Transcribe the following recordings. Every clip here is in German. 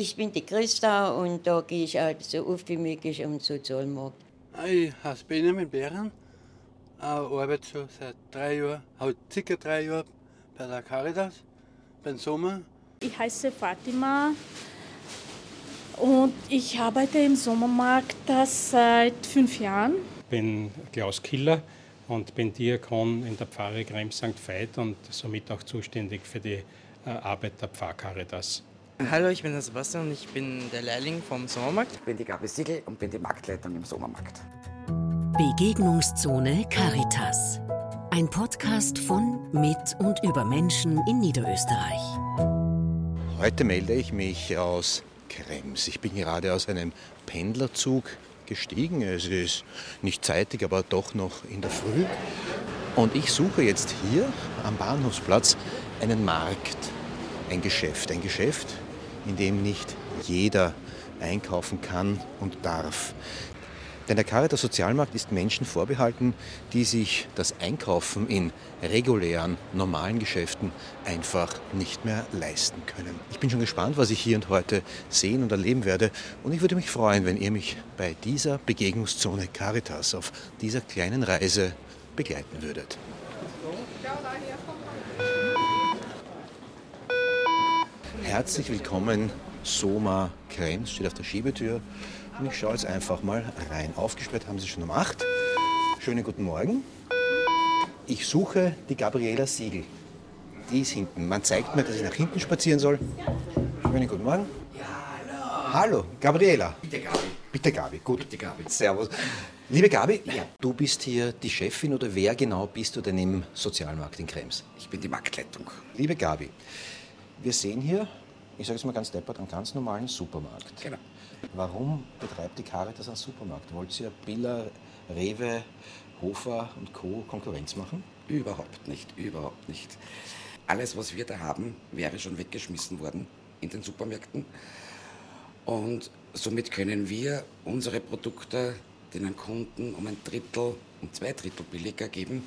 Ich bin die Christa und da gehe ich halt so oft wie möglich am Sozialmarkt. Ich heiße Benjamin Behren, ich arbeite schon seit drei Jahren, halt circa drei Jahre bei der Caritas, beim Sommer. Ich heiße Fatima und ich arbeite im Sommermarkt seit fünf Jahren. Ich bin Klaus Killer und bin Diakon in der Pfarre Krems St. Veit und somit auch zuständig für die äh, Arbeit der Pfarrcaritas. Hallo, ich bin der Sebastian und ich bin der Lehrling vom Sommermarkt. Ich bin die Gabi Siegel und bin die Marktleitung im Sommermarkt. Begegnungszone Caritas. Ein Podcast von, mit und über Menschen in Niederösterreich. Heute melde ich mich aus Krems. Ich bin gerade aus einem Pendlerzug gestiegen. Es ist nicht zeitig, aber doch noch in der Früh. Und ich suche jetzt hier am Bahnhofsplatz einen Markt, ein Geschäft. Ein Geschäft, in dem nicht jeder einkaufen kann und darf. Denn der Caritas Sozialmarkt ist Menschen vorbehalten, die sich das Einkaufen in regulären, normalen Geschäften einfach nicht mehr leisten können. Ich bin schon gespannt, was ich hier und heute sehen und erleben werde. Und ich würde mich freuen, wenn ihr mich bei dieser Begegnungszone Caritas auf dieser kleinen Reise begleiten würdet. Herzlich willkommen, Soma Krems, steht auf der Schiebetür. Und ich schaue jetzt einfach mal rein. Aufgesperrt haben sie schon um 8. Schönen guten Morgen. Ich suche die Gabriela Siegel. Die ist hinten. Man zeigt mir, dass ich nach hinten spazieren soll. Schönen guten Morgen. Ja, hallo. Hallo, Gabriela. Bitte Gabi. Bitte Gabi, gut. Bitte Gabi. Servus. Liebe Gabi, ja. du bist hier die Chefin oder wer genau bist du denn im Sozialmarkt in Krems? Ich bin die Marktleitung. Liebe Gabi, wir sehen hier, ich sage es mal ganz deppert, einen ganz normalen Supermarkt. Genau. Warum betreibt die Caritas einen Supermarkt? Wollt ihr Billa, Rewe, Hofer und Co. Konkurrenz machen? Überhaupt nicht, überhaupt nicht. Alles, was wir da haben, wäre schon weggeschmissen worden in den Supermärkten. Und somit können wir unsere Produkte den Kunden um ein Drittel, um zwei Drittel billiger geben.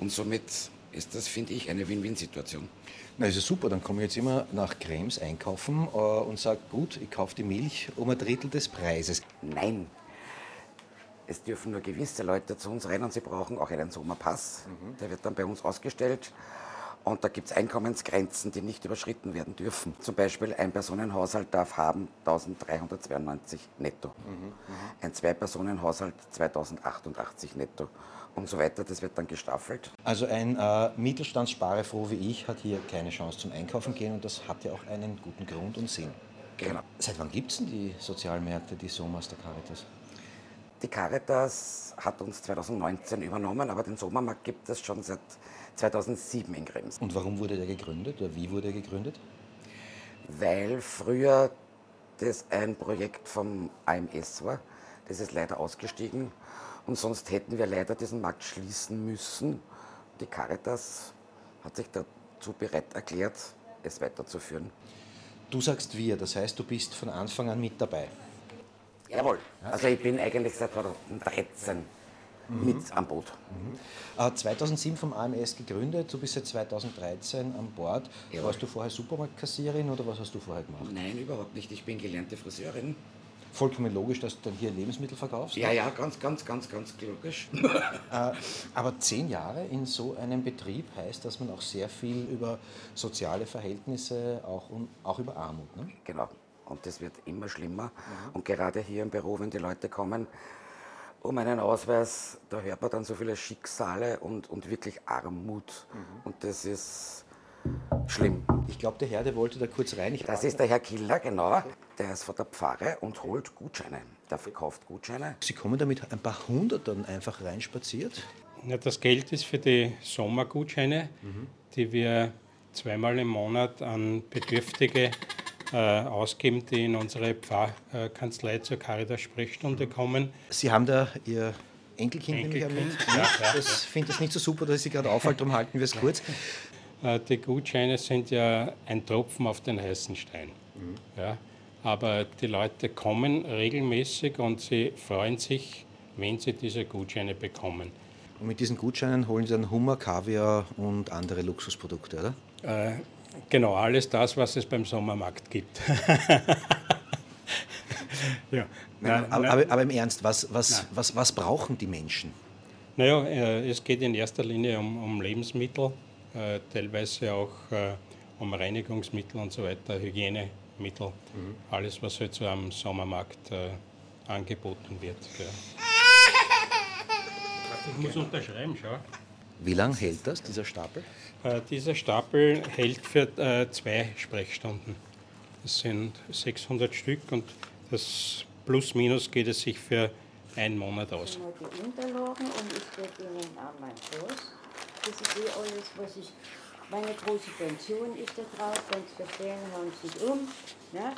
Und somit ist das, finde ich, eine Win-Win-Situation. Na, ist ja super, dann komme ich jetzt immer nach Krems einkaufen äh, und sage, gut, ich kaufe die Milch um ein Drittel des Preises. Nein, es dürfen nur gewisse Leute zu uns rein und sie brauchen auch einen Sommerpass. Der wird dann bei uns ausgestellt. Und da gibt es Einkommensgrenzen, die nicht überschritten werden dürfen. Zum Beispiel ein Personenhaushalt darf haben 1392 netto. Ein Zwei-Personen-Haushalt 2088 netto und so weiter. Das wird dann gestaffelt. Also ein äh, Mittelstandssparefroh wie ich hat hier keine Chance zum Einkaufen gehen und das hat ja auch einen guten Grund und Sinn. Genau. Seit wann gibt es denn die Sozialmärkte, die Somas der Caritas? Die Caritas hat uns 2019 übernommen, aber den Sommermarkt gibt es schon seit 2007 in Krems. Und warum wurde der gegründet oder wie wurde er gegründet? Weil früher das ein Projekt vom AMS war. Das ist leider ausgestiegen. Und sonst hätten wir leider diesen Markt schließen müssen. Die Caritas hat sich dazu bereit erklärt, es weiterzuführen. Du sagst wir, das heißt, du bist von Anfang an mit dabei. Jawohl. Also ich bin eigentlich seit 2013 mit am Boot. Äh, 2007 vom AMS gegründet, du bist seit 2013 an Bord. Jawohl. Warst du vorher Supermarktkassiererin oder was hast du vorher gemacht? Nein, überhaupt nicht. Ich bin gelernte Friseurin. Vollkommen logisch, dass du dann hier Lebensmittel verkaufst. Ja, ja, ganz, ganz, ganz, ganz logisch. Äh, aber zehn Jahre in so einem Betrieb heißt, dass man auch sehr viel über soziale Verhältnisse, auch, und auch über Armut. Ne? Genau. Und das wird immer schlimmer. Und gerade hier im Büro, wenn die Leute kommen, um einen Ausweis, da hört man dann so viele Schicksale und, und wirklich Armut. Und das ist schlimm. Ich glaube, der Herr, der wollte da kurz rein. Ich Das ist der Herr Killer, genau. Der ist von der Pfarre und holt Gutscheine. Der verkauft Gutscheine. Sie kommen da mit ein paar hundert dann einfach reinspaziert. Ja, das Geld ist für die Sommergutscheine, die wir zweimal im Monat an Bedürftige äh, ausgeben, die in unsere Pfarrkanzlei zur Caritas-Sprechstunde kommen. Sie haben da Ihr Enkelkind, nämlich Enkelkind, mit. ja, ja, das finde ich nicht so super, dass ich Sie gerade aufhalte, darum halten wir es kurz. Äh, Die Gutscheine sind ja ein Tropfen auf den heißen Stein. Ja, aber die Leute kommen regelmäßig und sie freuen sich, wenn sie diese Gutscheine bekommen. Und mit diesen Gutscheinen holen Sie dann Hummer, Kaviar und andere Luxusprodukte, oder? Äh, Genau, alles das, was es beim Sommermarkt gibt. ja. Nein, aber, aber, aber, im Ernst, was, was, was, was brauchen die Menschen? Naja, äh, es geht in erster Linie um, um Lebensmittel, äh, teilweise auch äh, um Reinigungsmittel und so weiter, Hygienemittel, mhm. alles, was halt so am Sommermarkt äh, angeboten wird. Ja. Ich muss unterschreiben, schau. Wie lange hält das, dieser Stapel? Äh, dieser Stapel hält für äh, zwei Sprechstunden. Das sind 600 Stück und das Plus-Minus geht es sich für einen Monat aus. Die Unterlagen und ich gebe Ihnen auch mein Kurs. Das ist eh alles, was ich. Meine große Pension ist da drauf, wenn Sie verstehen, haben Sie sich um. Ne?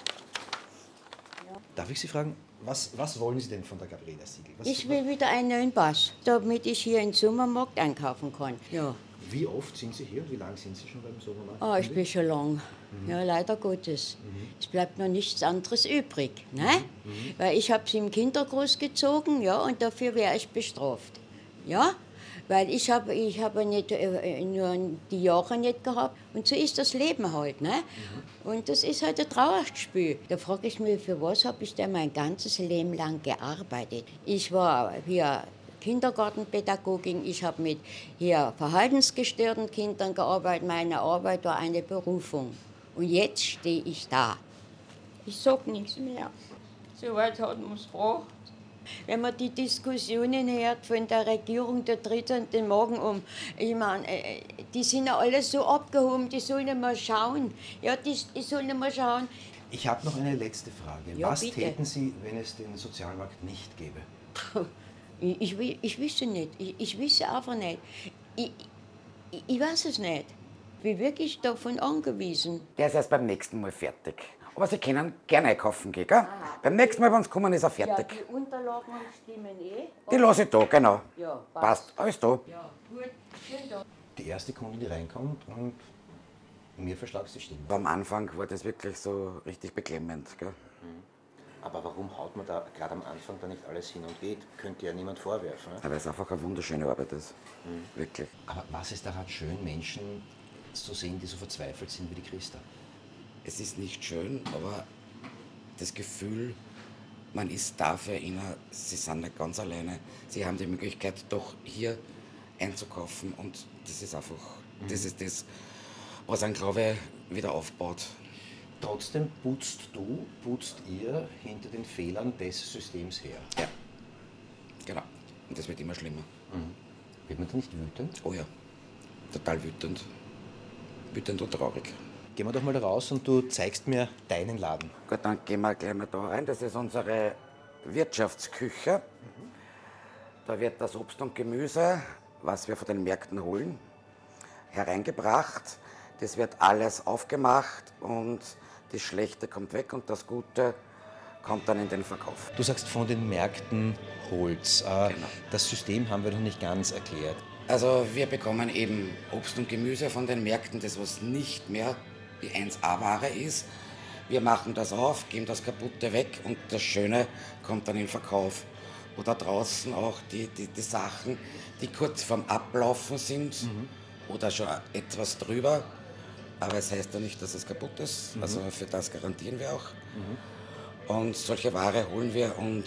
Ja. Darf ich Sie fragen, was, was wollen Sie denn von der Gabriela Siegel? Was, ich will wieder einen neuen Pass, damit ich hier im Sommermarkt einkaufen kann. Ja. Wie oft sind Sie hier und wie lange sind Sie schon beim Sommermarkt? Oh, ich bin schon lang. Mhm. Ja, leider Gottes. Mhm. Es bleibt noch nichts anderes übrig. Ne? Mhm. Weil ich habe sie im Kindergroß gezogen ja, und dafür wäre ich bestraft. Ja? Weil ich habe ich hab nicht, äh, nur die Jahre nicht gehabt. Und so ist das Leben halt. Ne? Mhm. Und das ist halt ein Trauerspiel. Da frage ich mich, für was habe ich denn mein ganzes Leben lang gearbeitet? Ich war hier Kindergartenpädagogin, ich habe mit hier verhaltensgestörten Kindern gearbeitet. Meine Arbeit war eine Berufung. Und jetzt stehe ich da. Ich sage nichts mehr. So weit hat man es gebracht. Wenn man die Diskussionen hört von der Regierung, der tritt an den Morgen um. Ich meine, äh, die sind ja alle so abgehoben, die sollen mal schauen. Ja, die, die sollen mal schauen. Ich habe noch eine letzte Frage. Ja, Was bitte. täten Sie, wenn es den Sozialmarkt nicht gäbe? Ich, ich, ich wüsste nicht. Ich, ich wüsste einfach nicht. Ich, ich, ich weiß es nicht. Ich bin wirklich davon angewiesen. Der ist erst beim nächsten Mal fertig. Aber Sie können gerne einkaufen gehen, gell? Aha. Beim nächsten Mal, wenn Sie kommen, ist er fertig. Ja, die Unterlagen stimmen eh. Die lasse ich da, genau. Ja, passt. passt. Alles da. Ja, gut. Schön da. Die erste Kundin, die reinkommt und mir verschlagt sie Stimme. Am Anfang war das wirklich so richtig beklemmend, gell? Mhm. Aber warum haut man da gerade am Anfang da nicht alles hin und geht? Könnte ja niemand vorwerfen. Ne? Weil es einfach eine wunderschöne Arbeit ist. Mhm. Wirklich. Aber was ist daran schön, Menschen zu sehen, die so verzweifelt sind wie die Christa? Es ist nicht schön, aber das Gefühl, man ist da für ihnen, sie sind nicht ganz alleine. Sie haben die Möglichkeit, doch hier einzukaufen und das ist einfach, mhm. das ist das, was ein Glaube wieder aufbaut. Trotzdem putzt du, putzt ihr hinter den Fehlern des Systems her. Ja, genau. Und das wird immer schlimmer. Mhm. Wird man da nicht wütend? Oh ja, total wütend. Wütend und traurig. Gehen wir doch mal raus und du zeigst mir deinen Laden. Gut, dann gehen wir gleich mal da rein. Das ist unsere Wirtschaftsküche. Da wird das Obst und Gemüse, was wir von den Märkten holen, hereingebracht. Das wird alles aufgemacht und das Schlechte kommt weg und das Gute kommt dann in den Verkauf. Du sagst von den Märkten Holz. Äh, genau. Das System haben wir noch nicht ganz erklärt. Also wir bekommen eben Obst und Gemüse von den Märkten, das was nicht mehr die 1A-Ware ist. Wir machen das auf, geben das Kaputte weg und das Schöne kommt dann in Verkauf. Oder draußen auch die, die, die Sachen, die kurz vorm Ablaufen sind mhm. oder schon etwas drüber aber es heißt ja nicht, dass es kaputt ist. Mhm. Also für das garantieren wir auch. Mhm. Und solche Ware holen wir und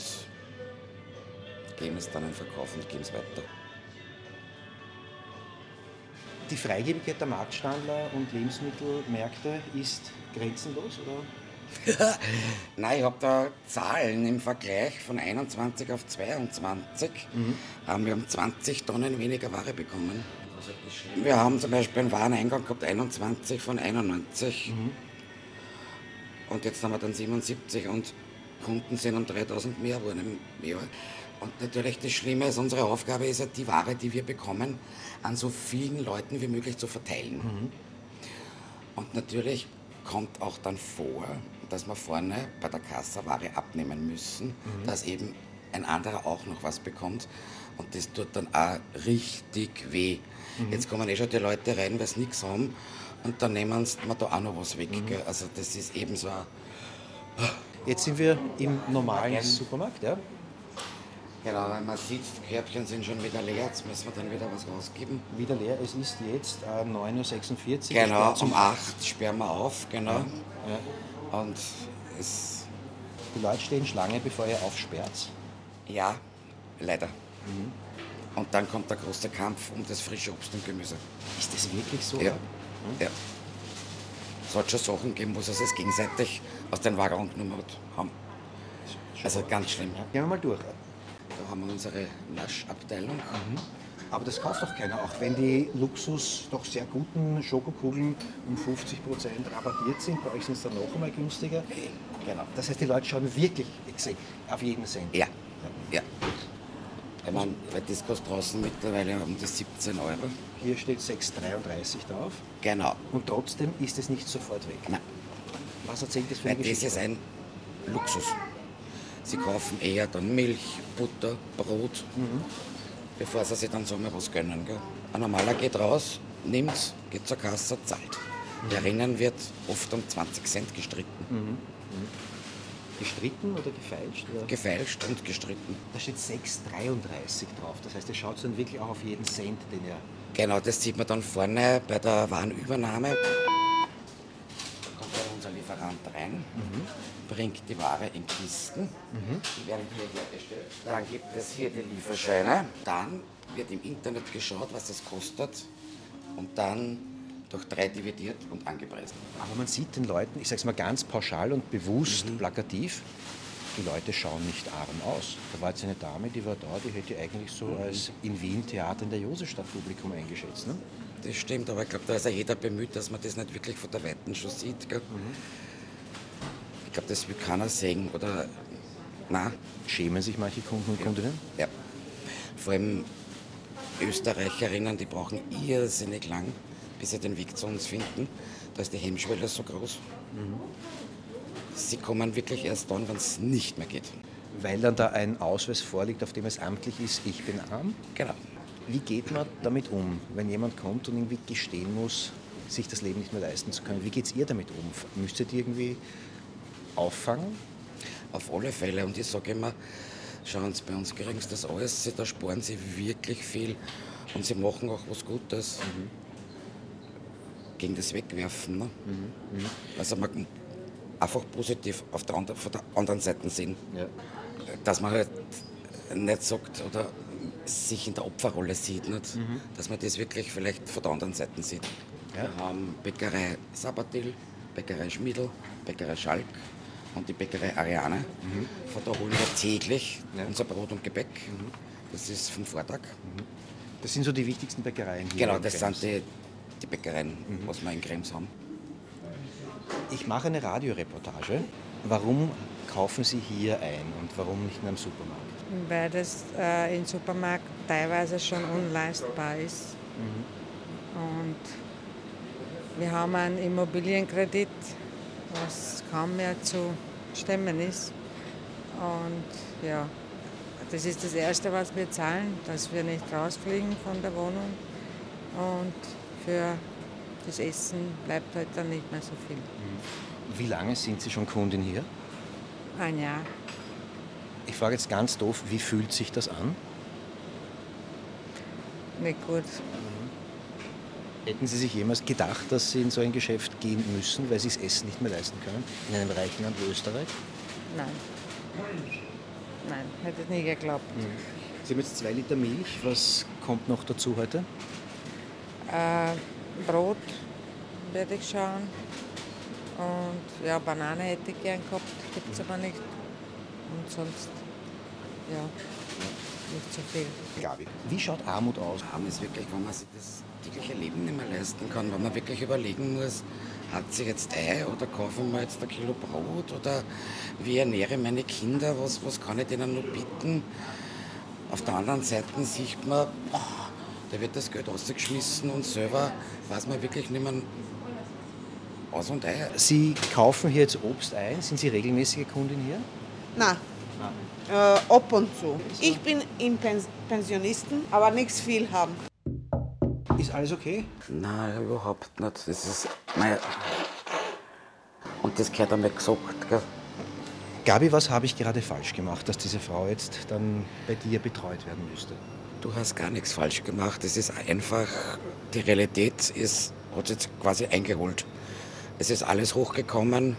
geben es dann in Verkauf und geben es weiter. Die Freigebigkeit der Marktstandler und Lebensmittelmärkte ist grenzenlos, oder? Nein, ich habe da Zahlen im Vergleich von 21 auf 22. Mhm. Haben wir um 20 Tonnen weniger Ware bekommen. Wir haben zum Beispiel einen Wareneingang gehabt, 21 von 91. Mhm. Und jetzt haben wir dann 77 und Kunden sind um 3000 mehr geworden im Jahr. Und natürlich das Schlimme ist, unsere Aufgabe ist ja, die Ware, die wir bekommen, an so vielen Leuten wie möglich zu verteilen. Mhm. Und natürlich kommt auch dann vor, dass wir vorne bei der Kasse Ware abnehmen müssen, mhm. dass eben ein anderer auch noch was bekommt. Und das tut dann auch richtig weh. Mhm. Jetzt kommen eh schon die Leute rein, weil sie nichts haben. Und dann nehmen sie da auch noch was weg. Mhm. Also das ist eben so ein Jetzt sind wir im normalen Supermarkt, ja? Genau, wenn man sieht, die Körbchen sind schon wieder leer, jetzt müssen wir dann wieder was rausgeben. Wieder leer. Es ist jetzt äh, 9.46 Uhr. Genau, um 8 sperren wir auf, genau. Ja. Und es, Die Leute stehen Schlange, bevor ihr aufsperrt. ja, leider. Und dann kommt der große Kampf um das frische Obst und Gemüse. Ist das wirklich so? Ja. ja. Es hat schon Sachen gegeben, wo sie es gegenseitig aus den Waggon genommen haben. Also ganz schlimm. Gehen wir mal durch. Da haben wir unsere Naschabteilung. Aber das kauft doch keiner, auch wenn die Luxus doch sehr guten Schokokugeln um 50% rabattiert sind. Bei euch sind es dann noch einmal günstiger. Genau. Das heißt, die Leute schauen wirklich auf jeden Cent. Ja, ja. Ich meine, weil das kostet draußen mittlerweile um die 17 Euro. Hier steht 6,33 drauf Genau. und trotzdem ist es nicht sofort weg. Nein. Was erzählt das für Weil eine das ist ein Luxus. Sie kaufen eher dann Milch, Butter, Brot, bevor sie sich dann so mal was gönnen. Gell? Ein normaler geht raus, nimmt's, geht zur Kasse, zahlt. Herinnen wird oft um 20 Cent gestritten. Gestritten oder gefeilscht? Oder? Gefeilscht und gestritten. Da steht 6,33 drauf. Das heißt, ihr schaut dann wirklich auch auf jeden Cent, den ihr. Genau, das sieht man dann vorne bei der Warenübernahme. Bringt die Ware in Kisten, die werden hier hergestellt. Dann gibt es hier die Lieferscheine. Dann wird im Internet geschaut, was es kostet und dann durch drei dividiert und angepreist. Aber man sieht den Leuten, ich sage es mal ganz pauschal und bewusst plakativ, die Leute schauen nicht arm aus. Da war jetzt eine Dame, die war da, die hätte ich eigentlich so als in Wien Theater in der Josefstadt Publikum eingeschätzt. Ne? Das stimmt, aber ich glaube, da ist ja jeder bemüht, dass man das nicht wirklich von der Weiten schon sieht. Gell? Ich glaube, das will keiner sehen. Oder, nein, Schämen sich manche Kunden und Kundinnen? Ja. Vor allem Österreicherinnen, die brauchen irrsinnig lang, bis sie den Weg zu uns finden. Da ist die Hemmschwelle so groß. Sie kommen wirklich erst dann, wenn es nicht mehr geht. Weil dann da ein Ausweis vorliegt, auf dem es amtlich ist, ich bin arm. Genau. Wie geht man damit um, wenn jemand kommt und irgendwie gestehen muss, sich das Leben nicht mehr leisten zu können? Wie geht ihr damit um? Müsst ihr irgendwie auffangen? Auf alle Fälle. Und ich sage immer, schauen Sie, bei uns kriegen Sie das alles, da sparen Sie wirklich viel. Und Sie machen auch was Gutes. Gegen das Wegwerfen. Ne? Also man einfach positiv auf der, andre, von der anderen Seite sehen. Ja. dass man halt nicht sagt oder sich in der Opferrolle sieht, nicht? dass man das wirklich vielleicht von der anderen Seite sieht. Ja. Wir haben Bäckerei Sabatil, Bäckerei Schmiedl, Bäckerei Schalk und die Bäckerei Ariane. Von da holen wir täglich Ja. unser Brot und Gebäck. Das ist vom Vortag. Das sind so die wichtigsten Bäckereien hier. Genau, in das Krems. sind die, die Bäckereien, was wir in Krems haben. Ich mache eine Radioreportage. Warum kaufen Sie hier ein und warum nicht in einem Supermarkt? weil das äh, im Supermarkt teilweise schon unleistbar ist. Und wir haben einen Immobilienkredit, was kaum mehr zu stemmen ist. Und ja, das ist das Erste, was wir zahlen, dass wir nicht rausfliegen von der Wohnung. Und für das Essen bleibt halt dann nicht mehr so viel. Wie lange sind Sie schon Kundin hier? Ein Jahr. Ich frage jetzt ganz doof, wie fühlt sich das an? Nicht gut. Hätten Sie sich jemals gedacht, dass Sie in so ein Geschäft gehen müssen, weil Sie das Essen nicht mehr leisten können? In einem reichen Land wie Österreich? Nein. Nein, hätte ich nie geglaubt. Sie haben jetzt zwei Liter Milch. Was kommt noch dazu heute? Äh, Brot werde ich schauen. Und ja, Banane hätte ich gern gehabt, gibt es aber nicht. Und sonst, ja, nicht so viel. Gabi. Wie schaut Armut aus? Arm ist wirklich, wenn man sich das tägliche Leben nicht mehr leisten kann, wenn man wirklich überlegen muss, hat sie jetzt Ei oder kaufe ich mir jetzt ein Kilo Brot oder wie ernähre ich meine Kinder, was, was kann ich denen noch bieten? Auf der anderen Seite sieht man, boah, da wird das Geld rausgeschmissen und selber weiß man wirklich nicht mehr aus und ein. Sie kaufen hier jetzt Obst ein. Sind Sie regelmäßige Kundin hier? Nein. Äh, ab und zu. Ich bin im Pens Pensionisten, aber nichts viel haben. Ist alles okay? Nein, überhaupt nicht. Das ist, naja. Und das gehört einmal gesagt, gell? Gabi, was habe ich gerade falsch gemacht, dass diese Frau jetzt dann bei dir betreut werden müsste? Du hast gar nichts falsch gemacht. Es ist einfach, die Realität ist, hat jetzt quasi eingeholt. Es ist alles hochgekommen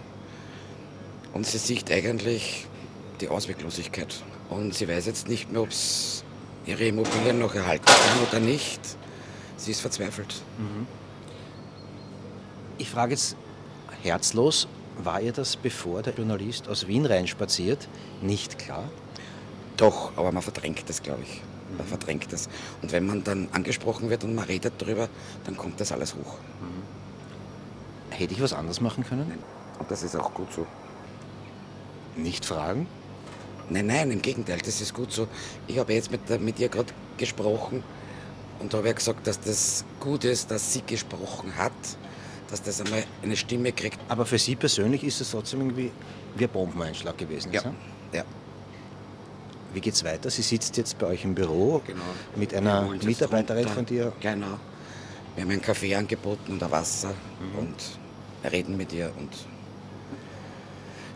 und sie sieht eigentlich die Ausweglosigkeit. Und sie weiß jetzt nicht mehr, ob es ihre Immobilien noch erhalten kann oder nicht. Sie ist verzweifelt. Ich frage jetzt herzlos, war ihr das, bevor der Journalist aus Wien reinspaziert, nicht klar? Doch, aber man verdrängt das, glaube ich. Man verdrängt das. Und wenn man dann angesprochen wird und man redet darüber, dann kommt das alles hoch. Hätte ich was anderes machen können? Und das ist auch gut so. Nicht fragen? Nein, nein, im Gegenteil, das ist gut so. Ich habe jetzt mit, mit ihr gerade gesprochen und habe ja gesagt, dass das gut ist, dass sie gesprochen hat, dass das einmal eine Stimme kriegt. Aber für Sie persönlich ist es trotzdem irgendwie wie ein Bombeneinschlag gewesen. Ja, ist, ja. Wie geht's weiter? Sie sitzt jetzt bei euch im Büro Genau. mit einer Mitarbeiterin runter. von dir. Genau. Wir haben einen Kaffee angeboten und ein Wasser Mhm. und reden mit ihr und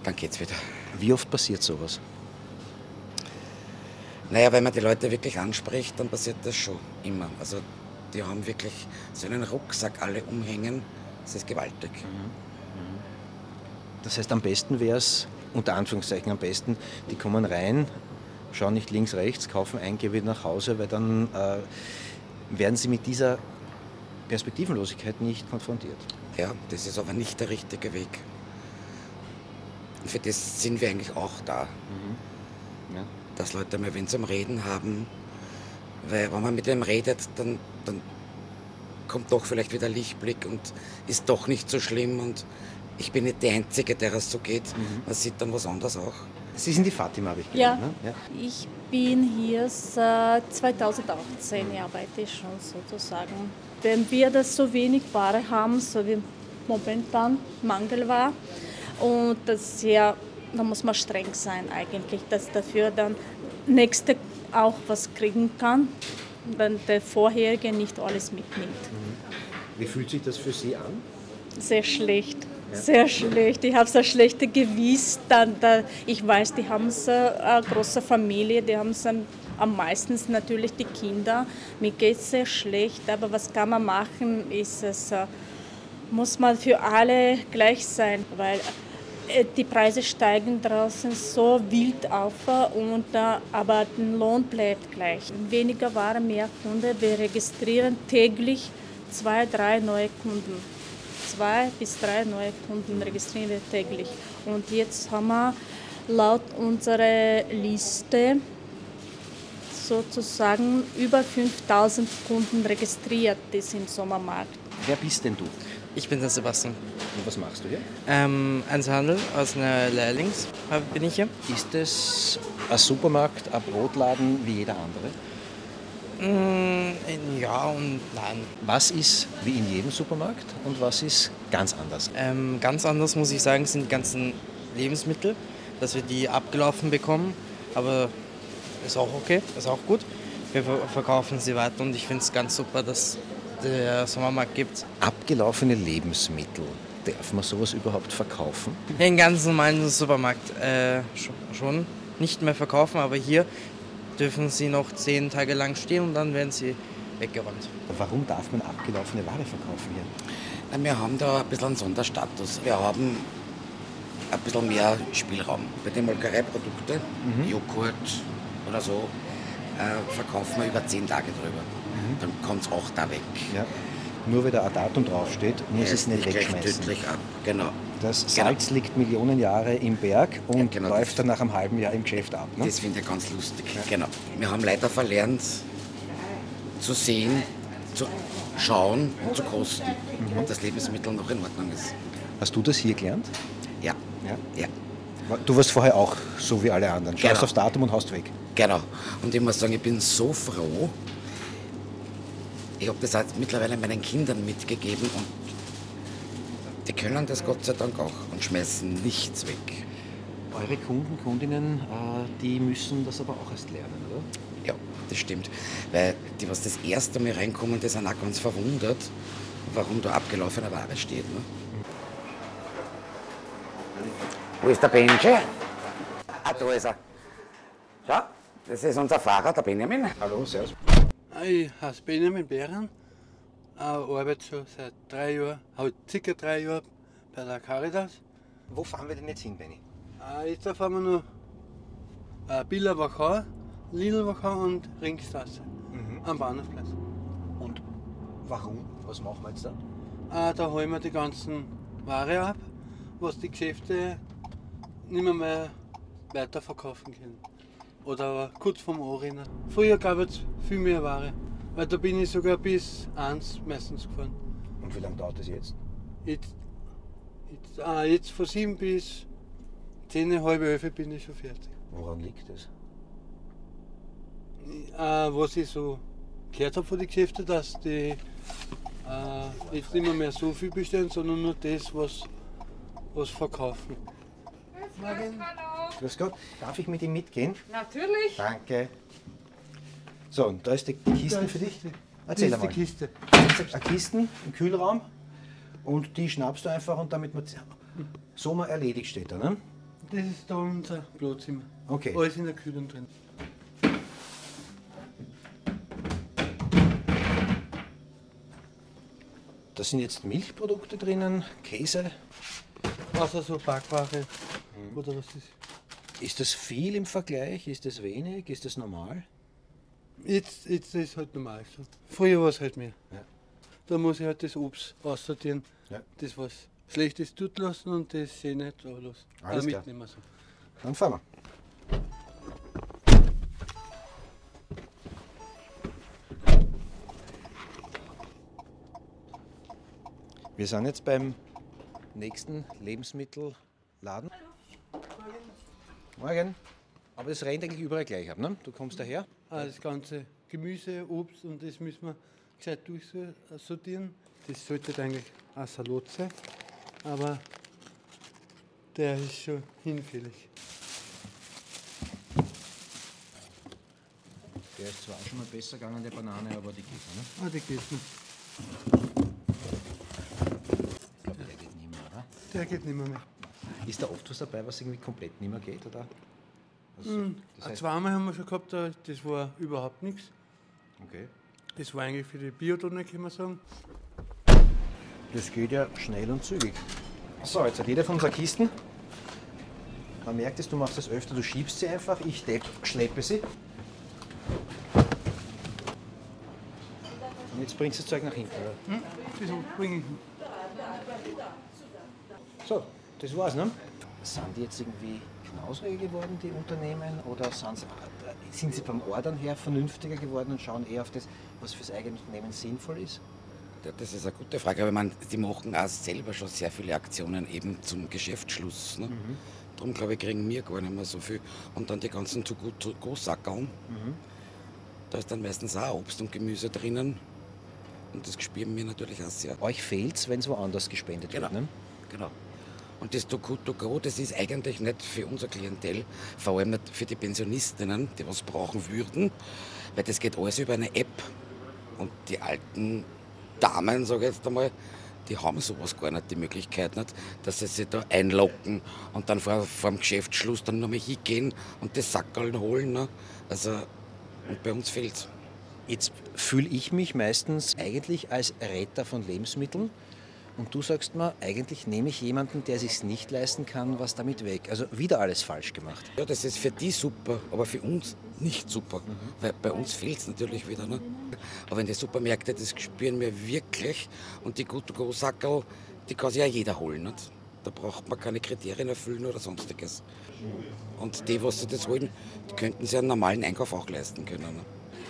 dann geht's wieder. Wie oft passiert sowas? Naja, wenn man die Leute wirklich anspricht, dann passiert das schon immer. Also die haben wirklich so einen Rucksack alle umhängen. Das ist gewaltig. Das heißt, am besten wäre es, unter Anführungszeichen am besten, die kommen rein, schauen nicht links, rechts, kaufen ein, gehen wieder nach Hause, weil dann äh, werden sie mit dieser Perspektivenlosigkeit nicht konfrontiert. Ja, das ist aber nicht der richtige Weg. Und für das sind wir eigentlich auch da. Ja. Dass Leute mal wen zum Reden haben. Weil wenn man mit dem redet, dann, dann kommt doch vielleicht wieder Lichtblick und ist doch nicht so schlimm. Und ich bin nicht die Einzige, der es so geht. Man sieht dann was anderes auch. Sie sind die Fatima, habe ich Ja. gelernt. Ne? ja. Ich bin hier seit 2018, ich arbeite schon sozusagen. Wenn wir das so wenig Ware haben, so wie momentan Mangel war, und das ja, da muss man streng sein eigentlich, dass dafür dann nächste auch was kriegen kann, wenn der vorherige nicht alles mitnimmt. Wie fühlt sich das für Sie an? Sehr schlecht. Sehr schlecht. Ich habe so ein schlechtes Gewiss. Dann, da, ich weiß, die haben so eine große Familie, die haben so am meisten natürlich die Kinder. Mir geht es sehr schlecht, aber was kann man machen, ist es, äh, muss man für alle gleich sein, weil die Preise steigen draußen so wild auf, äh, und, äh, aber der Lohn bleibt gleich. Weniger Ware, mehr Kunden. Wir registrieren täglich zwei, drei neue Kunden zwei bis drei neue Kunden registrieren wir täglich. Und jetzt haben wir laut unserer Liste sozusagen über 5000 Kunden registriert, die sind im Sommermarkt. Wer bist denn du? Ich bin der Sebastian. Und was machst du hier? Ähm, Einzelhandel aus einer Lehrlings bin ich hier. Ist es ein Supermarkt, ein Brotladen wie jeder andere? Mm, ja und nein. Was ist wie in jedem Supermarkt und was ist ganz anders? Ähm, ganz anders muss ich sagen, sind die ganzen Lebensmittel, dass wir die abgelaufen bekommen. Aber ist auch okay, ist auch gut. Wir ver- verkaufen sie weiter und ich finde es ganz super, dass der Sommermarkt gibt. Abgelaufene Lebensmittel. Darf man sowas überhaupt verkaufen? Den ganz normalen Supermarkt äh, sch- schon nicht mehr verkaufen, aber hier dürfen sie noch zehn Tage lang stehen und dann werden sie weggeräumt. Warum darf man abgelaufene Ware verkaufen hier? Na, Wir haben da ein bisschen einen Sonderstatus. Wir haben ein bisschen mehr Spielraum. Bei den Molkereiprodukten, Joghurt oder so, äh, verkaufen wir über zehn Tage drüber. Dann kommt es auch da weg. Ja. Nur weil da ein Datum draufsteht, muss es nicht gleich wegschmeißen. ab. Genau. Das Genau. Salz liegt Millionen Jahre im Berg und Ja, genau, läuft dann nach einem halben Jahr im Geschäft ab. Ne? Das finde ich ganz lustig. Genau. Wir haben leider verlernt, zu sehen, zu schauen und zu kosten, ob das Lebensmittel noch in Ordnung ist. Hast du das hier gelernt? Ja. Ja. Ja. Du warst vorher auch so wie alle anderen. Schaust Genau. aufs Datum und haust weg. Genau. Und ich muss sagen, ich bin so froh. Ich habe das jetzt mittlerweile meinen Kindern mitgegeben und die können das Gott sei Dank auch und schmeißen nichts weg. Eure Kunden, Kundinnen, äh, die müssen das aber auch erst lernen, oder? Ja, das stimmt. Weil die, was das erste Mal reinkommen, die sind auch ganz verwundert, warum da abgelaufene Ware steht. Ne? Wo ist der Benji? da ist er. Schau, das ist unser Fahrer, der Benjamin. Hallo, servus. Ich heiße Benjamin Behren, ich arbeite schon seit drei Jahren, halt circa drei Jahre bei der Caritas. Wo fahren wir denn jetzt hin, Benny? Äh, Jetzt fahren wir noch äh, Billa Wachau, Lidl Wachau und Ringstraße am Bahnhofplatz. Und warum? Was machen wir jetzt da? Äh, Da holen wir die ganzen Ware ab, was die Geschäfte nicht mehr, mehr weiterverkaufen können. Oder kurz vorm Anrennen. Früher gab es viel mehr Ware, weil da bin ich sogar bis eins meistens gefahren. Und wie lange dauert das jetzt? Jetzt, jetzt, ah, jetzt von sieben bis zehn, halb elf bin ich schon fertig. Woran liegt das? Äh, was ich so gehört habe von den Geschäften, dass die äh, jetzt nicht mehr, mehr so viel bestellen, sondern nur das, was, was verkaufen. Grüß Gott, darf ich mit ihm mitgehen? Natürlich. Danke. So, und da ist die Kiste für dich. Erzähl das ist einmal. die Kiste. Ist eine Kisten im Kühlraum und die schnappst du einfach und damit man Sommer erledigt steht da, ne? Das ist da unser Badzimmer. Okay. Alles in der Kühlung drin. Da sind jetzt Milchprodukte drinnen, Käse. Außer so Backware oder was ist. Ist das viel im Vergleich? Ist das wenig? Ist das normal? Jetzt, jetzt ist halt normal so. Früher war es halt mehr. Ja. Da muss ich halt das Obst aussortieren. Ja. Das was Schlechtes tut lassen und das sehe nicht da los. Alles klar. mitnehmen so. Dann fahren wir. Wir sind jetzt beim nächsten Lebensmittelladen. Morgen. Aber das rennt eigentlich überall gleich ab, ne? Du kommst daher. Ah, das ganze Gemüse, Obst und das müssen wir gescheit durchsortieren. Das sollte eigentlich ein Salat sein, aber der ist schon hinfällig. Der ist zwar auch schon mal besser gegangen, der Banane, aber die geht noch, ne? Ah, die geht nicht. Ich glaube, der geht nicht mehr, oder? Der geht nicht mehr. mehr. Ist da oft was dabei, was irgendwie komplett nicht mehr geht, oder? Also, Mhm. das heißt, Zweimal haben wir schon gehabt, da- das war überhaupt nichts. okay. Das war eigentlich für die Biotonne, kann man sagen. Das geht ja schnell und zügig. So, jetzt hat jeder von unseren Kisten. Man merkt es, du machst das öfter, du schiebst sie einfach, ich depp, schleppe sie. Und jetzt bringst du das Zeug nach hinten. Oder? Hm? Das bringe ich. So, das war's, ne? Sind die jetzt irgendwie knausriger geworden, die Unternehmen? Oder sind sie, beim Ordern her vernünftiger geworden und schauen eher auf das, was fürs eigene Unternehmen sinnvoll ist? Ja, Das ist eine gute Frage, aber man, die machen auch selber schon sehr viele Aktionen eben zum Geschäftsschluss. Ne? Darum glaube ich, kriegen wir gar nicht mehr so viel. Und dann die ganzen go to go sackeln Da ist dann meistens auch Obst und Gemüse drinnen. Und das spüren wir natürlich auch sehr. Euch fehlt's, wenn es woanders gespendet Genau. wird, ne? Genau. Und das Go, das ist eigentlich nicht für unser Klientel, vor allem nicht für die Pensionistinnen, die was brauchen würden, weil das geht alles über eine App. Und die alten Damen, sage ich jetzt einmal, die haben sowas gar nicht, die Möglichkeit nicht, dass sie sich da einloggen und dann vor, vor dem Geschäftsschluss dann nochmal hingehen und das Sackerl holen. Ne? Also, und bei uns fehlt's. Jetzt fühle ich mich meistens eigentlich als Retter von Lebensmitteln. Und du sagst mir, eigentlich nehme ich jemanden, der sich nicht leisten kann, was damit weg. Also wieder alles falsch gemacht. Ja, das ist für die super, aber für uns nicht super. Weil bei uns fehlt es natürlich wieder. Ne? Aber in den Supermärkten, das spüren wir wirklich. Und die Good to go sackerl die kann sich ja jeder holen. Nicht? Da braucht man keine Kriterien erfüllen oder sonstiges. Und die, was sie das holen, die könnten sich einen normalen Einkauf auch leisten können. Ne?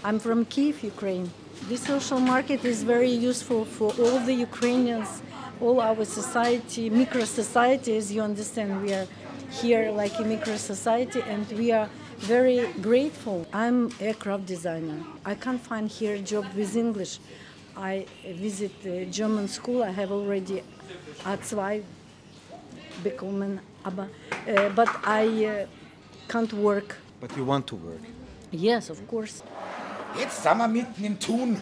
I'm from Kiev, Ukraine. This social market is very useful for all the Ukrainians, all our society, micro societies. You understand, we are here like a micro society, and we are very grateful. I'm aircraft designer. I can't find here a job with English. I visit the German school. I have already A2 bekommen, aber, uh, but I uh, can't work. But you want to work. Yes, of course. Jetzt sind wir mitten im Tun.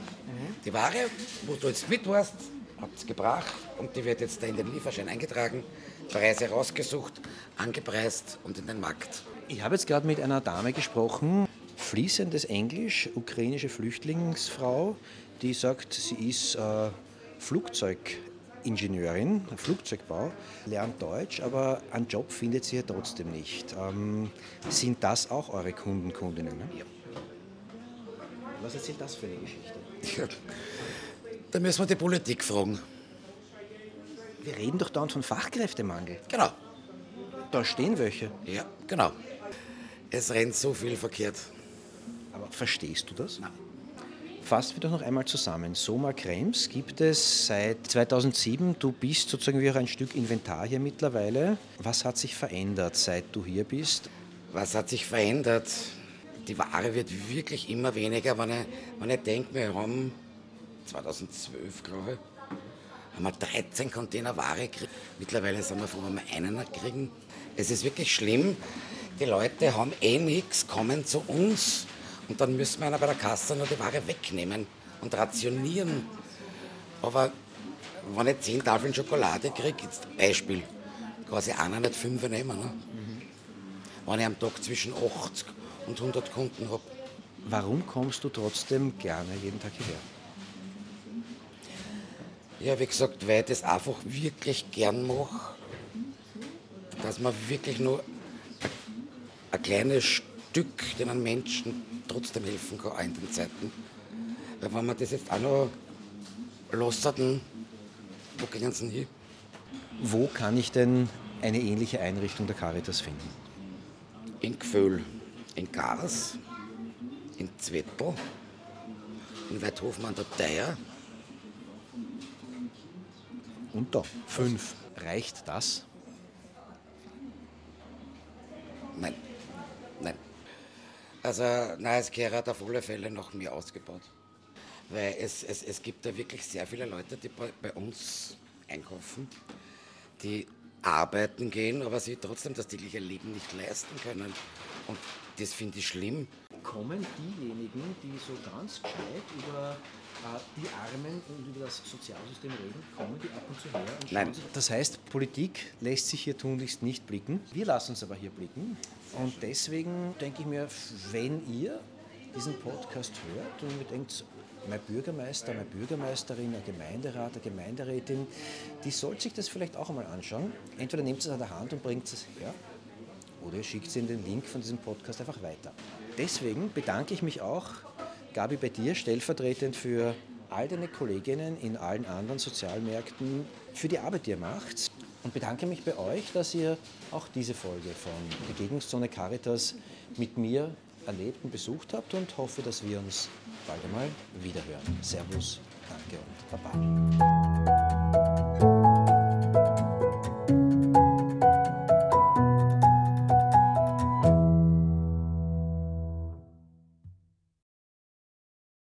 Die Ware, wo du jetzt mit warst, habt gebracht und die wird jetzt da in den Lieferschein eingetragen, Preise rausgesucht, angepreist und in den Markt. Ich habe jetzt gerade mit einer Dame gesprochen, fließendes Englisch, ukrainische Flüchtlingsfrau, die sagt, sie ist äh, Flugzeugingenieurin, Flugzeugbau, lernt Deutsch, aber einen Job findet sie ja trotzdem nicht. Ähm, sind das auch eure Kunden, Kundinnen? Ne? Ja. Was erzählt das für eine Geschichte? Ja, da müssen wir die Politik fragen. Wir reden doch dauernd von Fachkräftemangel. Genau. Da stehen welche. Ja, genau. Es rennt so viel verkehrt. Aber verstehst du das? Nein. Fassen wir doch noch einmal zusammen. Soma Krems gibt es seit 2007. Du bist sozusagen wie auch ein Stück Inventar hier mittlerweile. Was hat sich verändert, seit du hier bist? Was hat sich verändert? Die Ware wird wirklich immer weniger. Wenn ich, wenn ich denke, wir haben 2012, glaube ich, haben wir 13 Container Ware gekriegt. Mittlerweile sind wir froh, wenn wir einen kriegen. Es ist wirklich schlimm. Die Leute haben eh nichts, kommen zu uns und dann müssen wir einer bei der Kasse nur die Ware wegnehmen und rationieren. Aber wenn ich 10 Tafeln Schokolade kriege, jetzt Beispiel, quasi einer nicht fünf nehmen. Ne? Wenn ich am Tag zwischen 80 und 100 Kunden habe. Warum kommst du trotzdem gerne jeden Tag hierher? Ja, wie gesagt, weil ich das einfach wirklich gern mache. Dass man wirklich nur ein kleines Stück den Menschen trotzdem helfen kann, auch in den Zeiten. Weil wenn man das jetzt auch noch lassen, wo gehen sie hin? Wo kann ich denn eine ähnliche Einrichtung der Caritas finden? In Gföhl, in Gars, in Zwettl, in Weidhofen an der Theier. Und da, fünf. Reicht das? Nein, nein. Also Neueskehrer hat auf alle Fälle noch mehr ausgebaut. Weil es, es, es gibt da wirklich sehr viele Leute, die bei, bei uns einkaufen, die arbeiten gehen, aber sie trotzdem das tägliche Leben nicht leisten können. Und das finde ich schlimm. Kommen diejenigen, die so ganz gescheit über äh, die Armen und über das Sozialsystem reden, kommen die ab und zu her und Nein. Das heißt, Politik lässt sich hier tunlichst nicht blicken. Wir lassen uns aber hier blicken. Und deswegen denke ich mir, wenn ihr diesen Podcast hört und ihr denkt, mein Bürgermeister, meine Bürgermeisterin, ein Gemeinderat, eine Gemeinderätin, die sollte sich das vielleicht auch einmal anschauen. Entweder nehmt es an der Hand und bringt es her, oder ihr schickt in den Link von diesem Podcast einfach weiter. Deswegen bedanke ich mich auch, Gabi, bei dir stellvertretend für all deine Kolleginnen in allen anderen Sozialmärkten für die Arbeit, die ihr macht. Und bedanke mich bei euch, dass ihr auch diese Folge von Begegnungszone Caritas mit mir erlebt und besucht habt und hoffe, dass wir uns bald einmal wiederhören. Servus, danke und Baba.